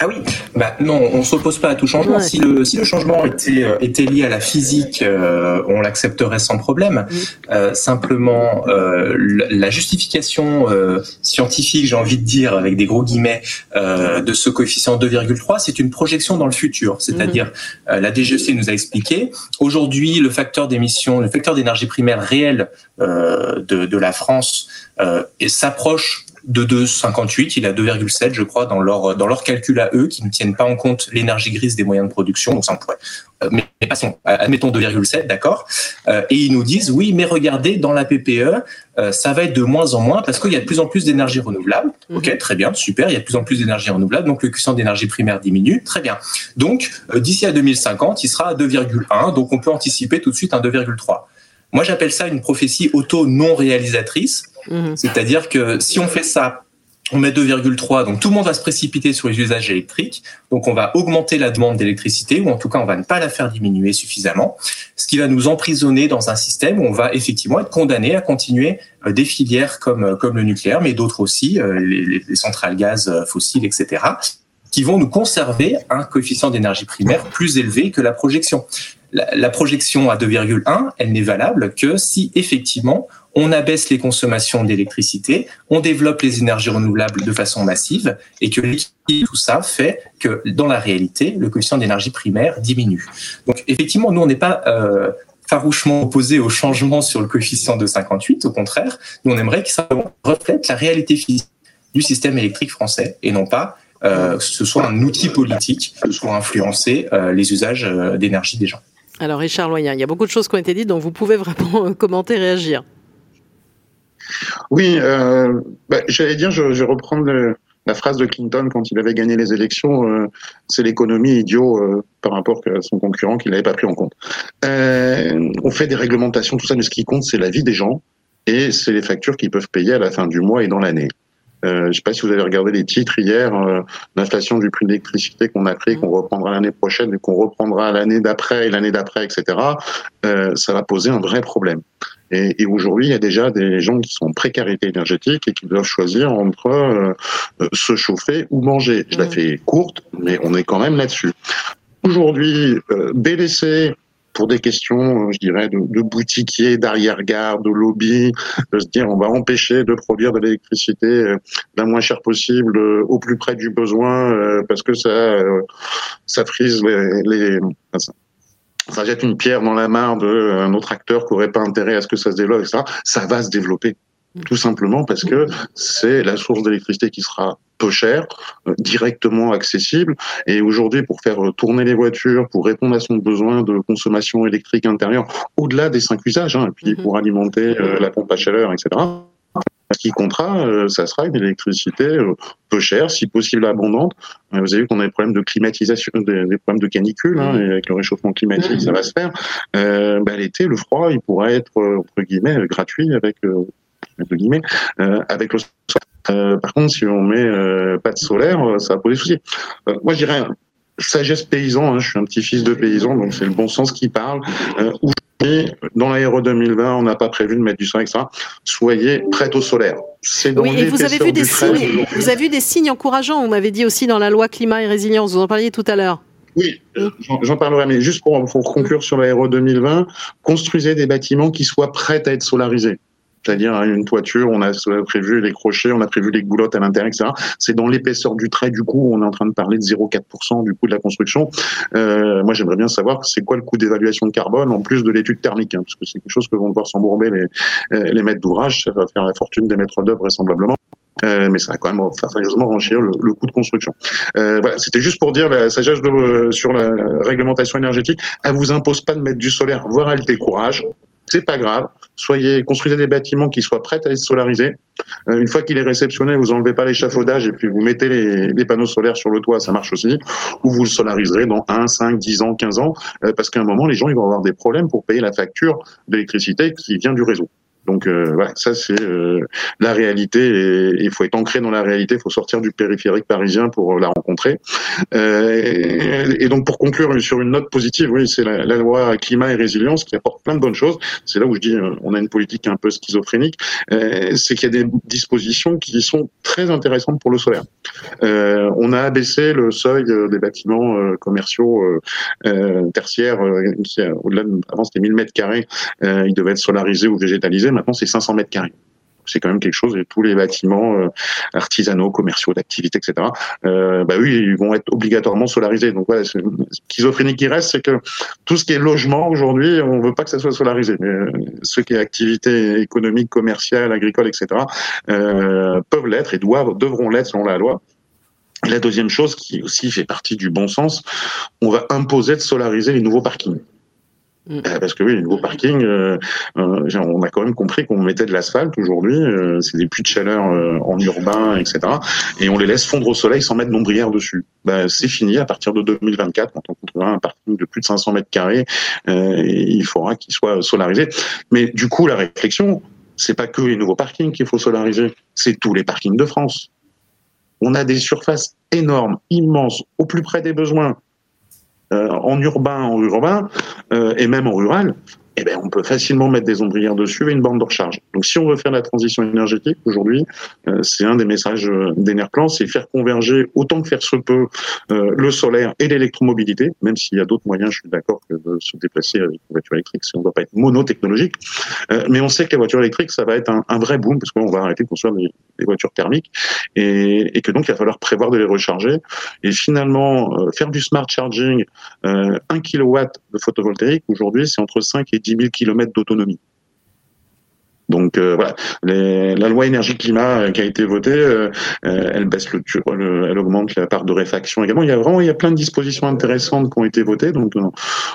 Ah oui, bah, non, on ne s'oppose pas à tout changement. Si le si le changement était, euh, était lié à la physique, euh, on l'accepterait sans problème. Euh, simplement, la justification scientifique, j'ai envie de dire avec des gros guillemets, de ce coefficient 2,3, c'est une projection dans le futur. C'est-à-dire, la DGEC nous a expliqué, aujourd'hui, le facteur d'émission, le facteur d'énergie primaire réel de, de la France s'approche de 2,58, il a 2,7 je crois dans leur dans leur calcul à eux qui ne tiennent pas en compte l'énergie grise des moyens de production. Donc ça pourrait. Euh, mais passons, admettons 2,7, d'accord. Euh, et ils nous disent oui, mais regardez dans la PPE, euh, ça va être de moins en moins parce qu'il y a de plus en plus d'énergie renouvelable. Mhm. Ok, très bien, super. Il y a de plus en plus d'énergie renouvelable, donc le quotient d'énergie primaire diminue. Très bien. Donc d'ici à 2050, il sera à 2,1. Donc on peut anticiper tout de suite un 2,3. Moi, j'appelle ça une prophétie auto non réalisatrice Mhm. C'est-à-dire que si on fait ça, on met 2,3, donc tout le monde va se précipiter sur les usages électriques, donc on va augmenter la demande d'électricité, ou en tout cas on va ne pas la faire diminuer suffisamment, ce qui va nous emprisonner dans un système où on va effectivement être condamné à continuer euh, des filières comme, euh, comme le nucléaire, mais d'autres aussi, euh, les, les centrales gaz fossiles, etc., qui vont nous conserver un coefficient d'énergie primaire plus élevé que la projection. La projection à 2,1, elle n'est valable que si effectivement on abaisse les consommations d'électricité, on développe les énergies renouvelables de façon massive et que tout ça fait que dans la réalité, le coefficient d'énergie primaire diminue. Donc effectivement, nous, on n'est pas euh, farouchement opposé au changement sur le coefficient de 58, au contraire, nous, on aimerait que ça reflète la réalité physique du système électrique français et non pas que ce soit un outil politique, que soit influencer les usages d'énergie des gens. Alors Richard Loyen, il y a beaucoup de choses qui ont été dites, donc vous pouvez vraiment commenter, réagir. Oui, euh, bah, j'allais dire, je, je vais reprendre la phrase de Clinton quand il avait gagné les élections, euh, c'est l'économie idiot euh, par rapport à son concurrent qu'il n'avait pas pris en compte. on fait des réglementations, tout ça, mais ce qui compte, c'est la vie des gens et c'est les factures qu'ils peuvent payer à la fin du mois et dans l'année. Euh, je ne sais pas si vous avez regardé les titres hier, euh, l'inflation du prix de l'électricité qu'on a pris, qu'on reprendra l'année prochaine et qu'on reprendra l'année d'après et l'année d'après, etc. Euh, ça va poser un vrai problème. Et, et aujourd'hui, il y a déjà des gens qui sont en précarité énergétique et qui doivent choisir entre euh, se chauffer ou manger. Je la fais courte, mais on est quand même là-dessus. Aujourd'hui, délaisser pour des questions, euh, je dirais, de, de boutiquiers, d'arrière-garde, de lobby, de se dire on va empêcher de produire de l'électricité euh, la moins chère possible, euh, au plus près du besoin, parce que ça, ça frise les, les ça jette une pierre dans la mare d'un autre acteur qui aurait pas intérêt à ce que ça se développe, etc. Ça va se développer tout simplement parce que c'est la source d'électricité qui sera peu chère, euh, directement accessible. Et aujourd'hui, pour faire tourner les voitures, pour répondre à son besoin de consommation électrique intérieure, au-delà des cinq usages, hein, et puis mhm. pour alimenter euh, la pompe à chaleur, etc. Ce qui comptera, euh, ça sera une électricité peu chère, si possible abondante. Vous avez vu qu'on a des problèmes de climatisation, des, problèmes de canicule, hein, et avec le réchauffement climatique, ça va se faire. Euh, bah, L'été, le froid, il pourra être entre guillemets gratuit avec de guillemets, euh, avec le euh, par contre, si on met euh, pas de solaire, ça va poser soucis. moi, je dirais sagesse paysan. Hein, je suis un petit-fils de paysan, donc c'est le bon sens qui parle. Dans l'aéro 2020, on n'a pas prévu de mettre du solaire, etc. Soyez prêts au solaire. C'est oui, et vous avez vu des signes. Vous avez vu des signes encourageants. On m'avait dit aussi dans la loi climat et résilience. Vous en parliez tout à l'heure. Oui, j'en parlerai, mais juste pour, pour conclure sur l'aéro 2020, construisez des bâtiments qui soient prêts à être solarisés c'est-à-dire une toiture, on a prévu les crochets, on a prévu les goulottes à l'intérieur, etc. C'est dans l'épaisseur du trait, du coup, on est en train de parler de 0,4% du coût de la construction. Euh, moi, j'aimerais bien savoir c'est quoi le coût d'évaluation de carbone en plus de l'étude thermique, hein, parce que c'est quelque chose que vont devoir s'embourber les, euh, les maîtres d'ouvrage, ça va faire la fortune des maîtres d'œuvre vraisemblablement. Euh, mais ça va quand même faire sérieusement renchir le, le, coût de construction. Euh, voilà, c'était juste pour dire la sagesse de, sur la réglementation énergétique. Elle vous impose pas de mettre du solaire, voire elle décourage c'est pas grave. Soyez, construisez des bâtiments qui soient prêts à être solarisés. Euh, une fois qu'il est réceptionné, vous enlevez pas l'échafaudage et puis vous mettez les, panneaux solaires sur le toit, ça marche aussi. Ou vous le solariserez dans 1, 5, 10 ans, 15 ans, euh, parce qu'à un moment, les gens ils vont avoir des problèmes pour payer la facture d'électricité qui vient du réseau. Donc euh, voilà, ça c'est euh, la réalité et il faut être ancré dans la réalité, il faut sortir du périphérique parisien pour la rencontrer. Euh, et, donc pour conclure sur une note positive, oui, c'est la, loi climat et résilience qui apporte plein de bonnes choses. C'est là où je dis on a une politique un peu schizophrénique, c'est qu'il y a des dispositions qui sont très intéressantes pour le solaire. on a abaissé le seuil des bâtiments commerciaux tertiaires qui au-delà de, avant c'était 1000 mètres carrés, ils devaient être solarisés ou végétalisés maintenant c'est 500 mètres carrés. C'est quand même quelque chose. Et tous les bâtiments euh, artisanaux, commerciaux, d'activité, etc. Euh, bah oui, ils vont être obligatoirement solarisés. Donc voilà, schizophrénie qui reste, c'est que tout ce qui est logement aujourd'hui, on veut pas que ça soit solarisé. Mais euh, ce qui est activité économique, commerciale, agricole, etc. Peuvent l'être et doivent, devront l'être selon la loi. la deuxième chose qui aussi fait partie du bon sens, on va imposer de solariser les nouveaux parkings. Mm. Euh, parce que oui, les nouveaux parkings, euh, euh, on a quand même compris qu'on mettait de l'asphalte aujourd'hui, c'est des puits de chaleur en urbain, etc. Et on les laisse fondre au soleil sans mettre d'ombrière dessus. Ben, c'est fini à partir de 2024, quand on trouvera un parking de plus de 500 mètres carrés, il faudra qu'il soit solarisé. Mais du coup, la réflexion, c'est pas que les nouveaux parkings qu'il faut solariser, c'est tous les parkings de France. On a des surfaces énormes, immenses, au plus près des besoins. Euh, en urbain, en urbain euh, et même en rural, eh ben, on peut facilement mettre des ombrières dessus et une bande de recharge. Donc, si on veut faire la transition énergétique, aujourd'hui, euh, c'est un des messages d'Enerplan, c'est faire converger autant que faire se peut euh, le solaire et l'électromobilité, même s'il y a d'autres moyens, je suis d'accord que de se déplacer avec une voiture électrique, on ne doit pas être monotechnologique. Euh, mais on sait que la voiture électrique, ça va être un, un vrai boom, parce qu'on va arrêter de construire des, des voitures thermiques, et, et, que donc il va falloir prévoir de les recharger. Et finalement, euh, faire du smart charging, 1 kW de photovoltaïque, aujourd'hui, c'est entre 5 et 10 000 km d'autonomie. Donc euh, voilà, la loi énergie-climat euh, qui a été votée, euh, elle baisse le, elle augmente la part de réfaction également. Il y a vraiment, il y a plein de dispositions intéressantes qui ont été votées, donc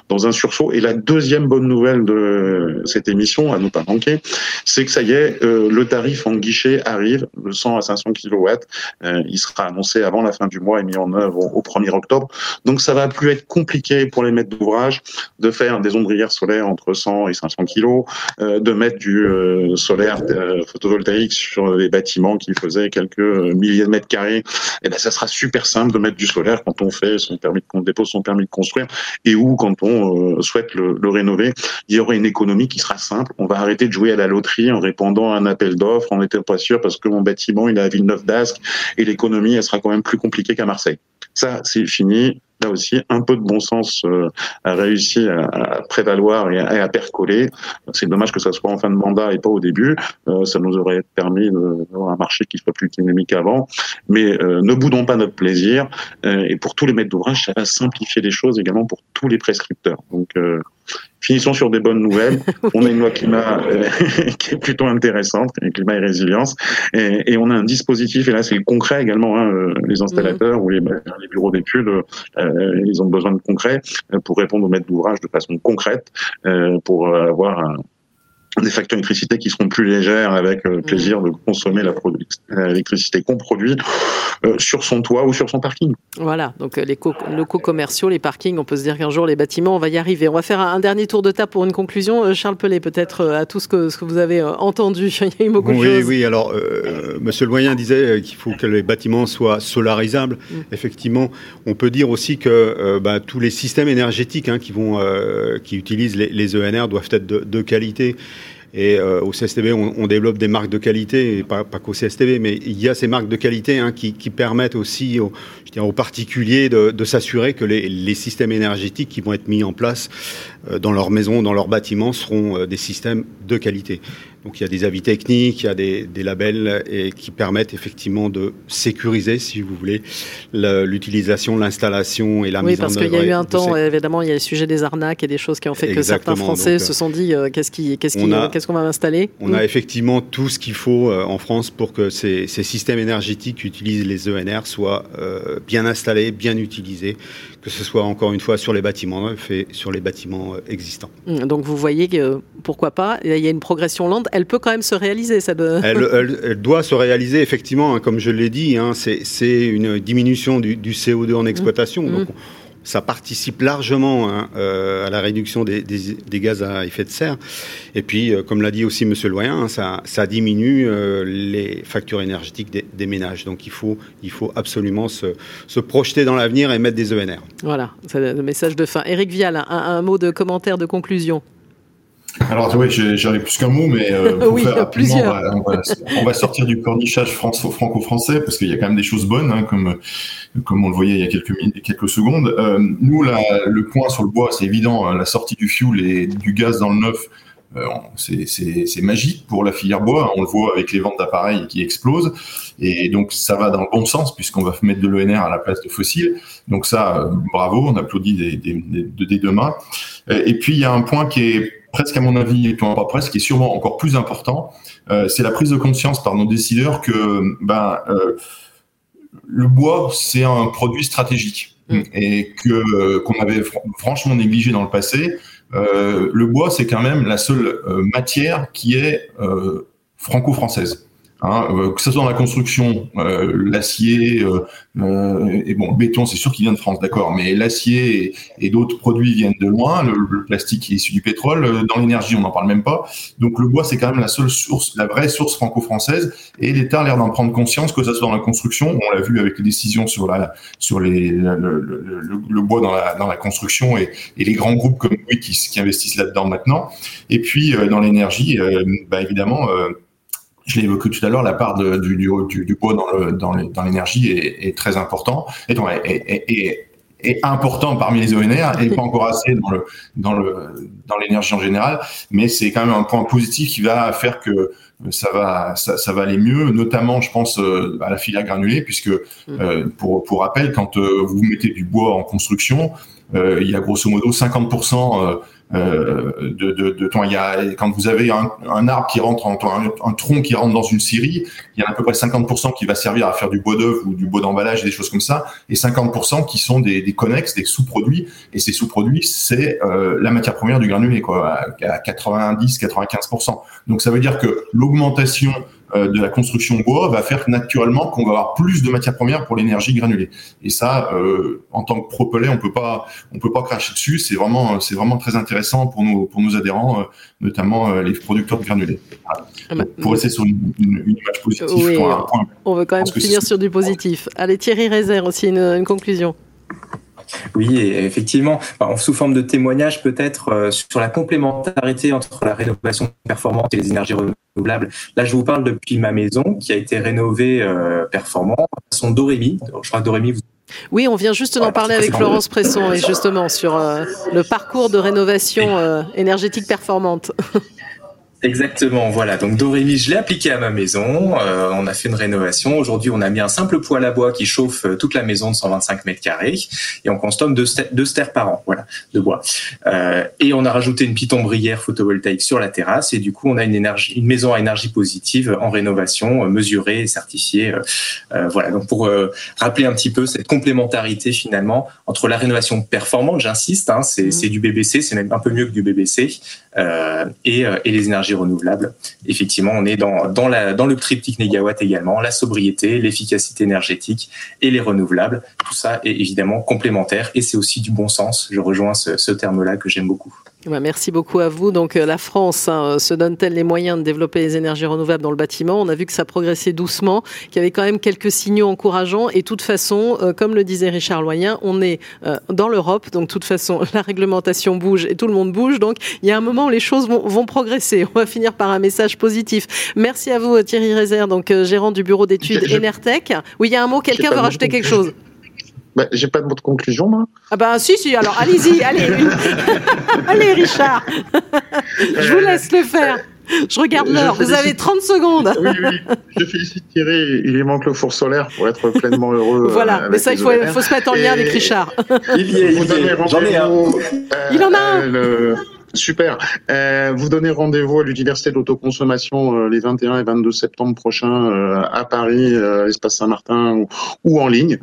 dans, un sursaut. Et la deuxième bonne nouvelle de cette émission, à ne pas manquer, c'est que ça y est, le tarif en guichet arrive, de 100 à 500 kilowatts. il sera annoncé avant la fin du mois et mis en œuvre au, 1er octobre. Donc ça va plus être compliqué pour les maîtres d'ouvrage de faire des ombrières solaires entre 100 et 500 kilos, de mettre du solaire euh, photovoltaïque sur les bâtiments qui faisaient quelques milliers de mètres carrés, et eh ben ça sera super simple de mettre du solaire quand on fait son permis de dépose son permis de construire et ou quand on euh, souhaite le, le, rénover. Il y aura une économie qui sera simple. On va arrêter de jouer à la loterie en répondant à un appel d'offres. On n'était pas sûr parce que mon bâtiment il est à Villeneuve d'Ascq et l'économie elle sera quand même plus compliquée qu'à Marseille. Ça c'est fini là aussi, un peu de bon sens euh, a réussi à, prévaloir et à, percoler. C'est dommage que ça soit en fin de mandat et pas au début. Euh, ça nous aurait permis d'avoir un marché qui soit plus dynamique avant. Mais euh, ne boudons pas notre plaisir. et pour tous les maîtres d'ouvrage, ça va simplifier les choses également pour tous les prescripteurs. Donc Finissons sur des bonnes nouvelles. On a une loi climat euh, qui est plutôt intéressante, climat et résilience, et, et, on a un dispositif, et là c'est le concret également, hein, euh, les installateurs ou les, les bureaux d'études, euh, ils ont besoin de concret pour répondre aux maîtres d'ouvrage de façon concrète, pour avoir un, des factures d'électricité qui seront plus légères avec le plaisir de consommer l'électricité qu'on produit euh, sur son toit ou sur son parking. Voilà, donc euh, les locaux commerciaux, les parkings, on peut se dire qu'un jour les bâtiments, on va y arriver. On va faire un, dernier tour de table pour une conclusion. Euh, Charles Pellet, peut-être à tout ce que, ce que vous avez entendu, il y a eu beaucoup oui, de choses. Oui, alors Monsieur le Loyen disait qu'il faut que les bâtiments soient solarisables. Mm. Effectivement, on peut dire aussi que bah, tous les systèmes énergétiques hein, qui, vont, qui utilisent les, ENR doivent être de, de qualité. Et euh, au CSTB, on, développe des marques de qualité, pas, pas qu'au CSTB, mais il y a ces marques de qualité hein, qui, permettent aussi aux, je aux particuliers de, s'assurer que les, systèmes énergétiques qui vont être mis en place euh, dans leur maison, dans leurs bâtiments, seront euh, des systèmes de qualité. Donc il y a des avis techniques, il y a des, des labels et qui permettent effectivement de sécuriser, si vous voulez, l'utilisation, l'installation et la mise en œuvre. Oui, parce qu'il y a eu un temps, évidemment, il y a le sujet des arnaques et des choses qui ont fait que certains Français se sont dit qu'est-ce qui, qu'est-ce qu'on va installer On a effectivement tout ce qu'il faut en France pour que ces, ces, systèmes énergétiques qui utilisent les ENR soient euh, bien installés, bien utilisés, que ce soit encore une fois sur les bâtiments neufs et sur les bâtiments euh, existants. Mmh, donc vous voyez que pourquoi pas, il y a une progression lente, elle peut quand même se réaliser. Ça elle, doit se réaliser effectivement, hein, comme je l'ai dit, hein, c'est une diminution du, CO2 en exploitation. Mmh. Donc, ça participe largement hein, euh, à la réduction des, gaz à effet de serre. Et puis, euh, comme l'a dit aussi Monsieur Loyen, hein, ça, ça, diminue euh, les factures énergétiques des, ménages. Donc, il faut, il faut absolument se, se projeter dans l'avenir et mettre des ENR. Voilà, c'est le message de fin. Éric Vial, un, un mot de commentaire de conclusion. Alors, oui, j'aurais plus qu'un mot, mais euh, oui, plusieurs. On va, on, va, sortir du cornichage franco-français parce qu'il y a quand même des choses bonnes, hein, comme, comme on le voyait il y a quelques, quelques secondes. Euh, nous, là, le point sur le bois, c'est évident, hein, la sortie du fuel et du gaz dans le neuf, euh, c'est magique pour la filière bois. On le voit avec les ventes d'appareils qui explosent. Et donc, ça va dans le bon sens puisqu'on va mettre de l'ENR à la place de fossiles. Donc ça, euh, bravo, on applaudit des, des, des, des deux mains. Et puis, il y a un point qui est presque à mon avis, et pas presque, qui est sûrement encore plus important, euh, c'est la prise de conscience par nos décideurs que ben, euh, le bois, c'est un produit stratégique mm. et que qu'on avait franchement négligé dans le passé. Euh, le bois, c'est quand même la seule matière qui est franco-française. Hein, euh, que ce soit dans la construction, euh, l'acier euh, euh, et bon, le béton, c'est sûr qu'il vient de France, d'accord, mais l'acier et, d'autres produits viennent de loin. Le, plastique est issu du pétrole. Euh, dans l'énergie, on n'en parle même pas. Donc le bois, c'est quand même la seule source, la vraie source franco-française. Et l'État a l'air d'en prendre conscience, que ce soit dans la construction, on l'a vu avec les décisions sur la sur les le, le, le bois dans la dans la construction et, les grands groupes comme oui qui, qui investissent là-dedans maintenant. Et puis dans l'énergie, bah, évidemment je l'ai évoqué tout à l'heure, la part de, du, du, du, bois dans l'énergie dans est, est, très important et donc est, est, important parmi les ONR et pas encore assez dans le dans le dans l'énergie en général, mais c'est quand même un point positif qui va faire que ça va ça, ça va aller mieux, notamment je pense euh, à la filière granulée puisque mm. euh, pour pour rappel quand euh, vous mettez du bois en construction, il y a grosso modo 50% euh, de, de, de, temps. Il y a, quand vous avez un, arbre qui rentre, en, un, tronc qui rentre dans une scierie, il y a à peu près 50% qui va servir à faire du bois d'œuvre ou du bois d'emballage, des choses comme ça, et 50% qui sont des, connexes, des sous-produits. Et ces sous-produits, c'est euh, la matière première du granulé, quoi, à 90-95%. Donc ça veut dire que l'augmentation de la construction bois va faire naturellement qu'on va avoir plus de matières premières pour l'énergie granulée. Et ça, euh, en tant que propelé, on peut pas, on peut pas cracher dessus. C'est vraiment, c'est vraiment très intéressant pour nos, pour nos adhérents, euh, notamment les producteurs de granulés. Ah bah, pour rester sur une, image positive. on veut quand même finir sur du positif. Allez, Thierry Rézère aussi une, une conclusion. Oui, effectivement, sous forme de témoignage peut-être euh, sur la complémentarité entre la rénovation performante et les énergies renouvelables. Là, je vous parle depuis ma maison qui a été rénovée euh, performant, son Dorémy. Je crois que Dorémy, vous oui, on vient juste d'en parler avec Florence Presson et justement sur euh, le parcours de rénovation énergétique performante. Exactement, voilà. Donc Dorémy, je l'ai appliqué à ma maison. Euh, on a fait une rénovation. Aujourd'hui, on a mis un simple poêle à bois qui chauffe euh, toute la maison de 125 mètres carrés et on consomme deux, deux stères par an, voilà, de bois. Euh, et on a rajouté une petite ombrière photovoltaïque sur la terrasse et du coup, on a une énergie, une maison à énergie positive en rénovation, euh, mesurée et certifiée. Euh, voilà. Donc pour rappeler un petit peu cette complémentarité finalement entre la rénovation performante, j'insiste, hein, c'est mmh. du BBC, c'est même un peu mieux que du BBC, et, et les énergies renouvelables. Effectivement, on est dans, le triptyque négawatt également, la sobriété, l'efficacité énergétique et les renouvelables. Tout ça est évidemment complémentaire et c'est aussi du bon sens. Je rejoins ce, ce terme-là que j'aime beaucoup. Merci beaucoup à vous. Donc euh, la France hein, se donne-t-elle les moyens de développer les énergies renouvelables dans le bâtiment? On a vu que ça progressait doucement, qu'il y avait quand même quelques signaux encourageants. Et de toute façon, euh, comme le disait Richard Loyen, on est euh, dans l'Europe, donc de toute façon la réglementation bouge et tout le monde bouge. Donc il y a un moment où les choses vont, vont progresser. On va finir par un message positif. Merci à vous Thierry Rézère, donc gérant du bureau d'études Enertech. Oui, il y a un mot. Quelqu'un veut rajouter quelque chose? Bah, j'ai pas de mot de conclusion, moi. Ah bah si, si, alors allez-y, allez. allez, Richard. Je vous laisse le faire. Je regarde l'heure, vous avez 30 secondes. oui, oui, je félicite Thierry, il lui manque le four solaire pour être pleinement heureux. Voilà, euh, mais ça, il faut, faut, se mettre en lien avec Richard. Il y est, il y est. J'en ai un. il en a un. Euh, Super. Euh, vous donnez rendez-vous à l'Université de l'autoconsommation euh, les 21 et 22 septembre prochains euh, à Paris, l'espace Saint-Martin ou, ou, en ligne.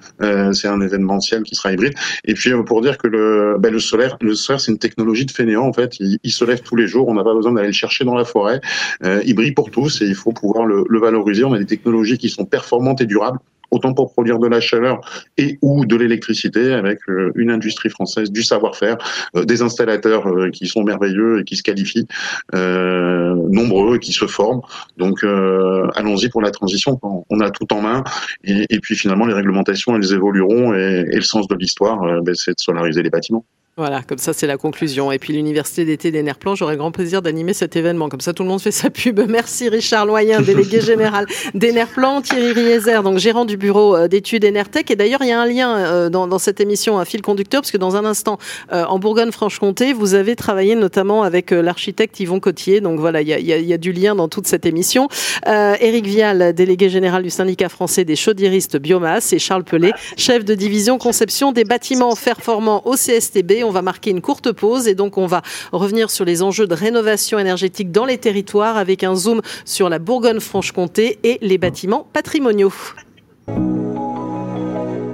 C'est un événementiel qui sera hybride. Et puis pour dire que le, ben, le solaire, le solaire, c'est une technologie de fainéant en fait. Il, il se lève tous les jours. On n'a pas besoin d'aller le chercher dans la forêt. il brille pour tous et il faut pouvoir le, le valoriser. On a des technologies qui sont performantes et durables autant pour produire de la chaleur et ou de l'électricité avec euh, une industrie française, du savoir-faire, euh, des installateurs euh, qui sont merveilleux et qui se qualifient, nombreux et qui se forment. Donc allons-y pour la transition, on a tout en main et, puis finalement les réglementations elles évolueront et, le sens de l'histoire ben, c'est de solariser les bâtiments. Voilà, comme ça c'est la conclusion. Et puis l'université d'été des Nerfs j'aurais grand plaisir d'animer cet événement. Comme ça tout le monde fait sa pub. Merci Richard Loyen, délégué général des Nerfs Thierry Rieser, donc gérant du bureau euh, d'études Enertech. Et d'ailleurs il y a un lien euh, dans, dans, cette émission, un fil conducteur, parce que dans un instant, euh, en Bourgogne-Franche-Comté, vous avez travaillé notamment avec l'architecte Yvon Cotier. Donc voilà, il y a, y, a, y a, du lien dans toute cette émission. Éric Vial, délégué général du syndicat français des chaudieristes biomasse, et Charles Pelé, chef de division conception des bâtiments performants au CSTB on va marquer une courte pause et donc on va revenir sur les enjeux de rénovation énergétique dans les territoires avec un zoom sur la Bourgogne-Franche-Comté et les bâtiments patrimoniaux.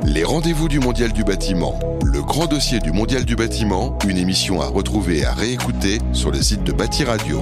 Les rendez-vous du Mondial du bâtiment. Le grand dossier du Mondial du bâtiment, une émission à retrouver et à réécouter sur le site de Bâti Radio.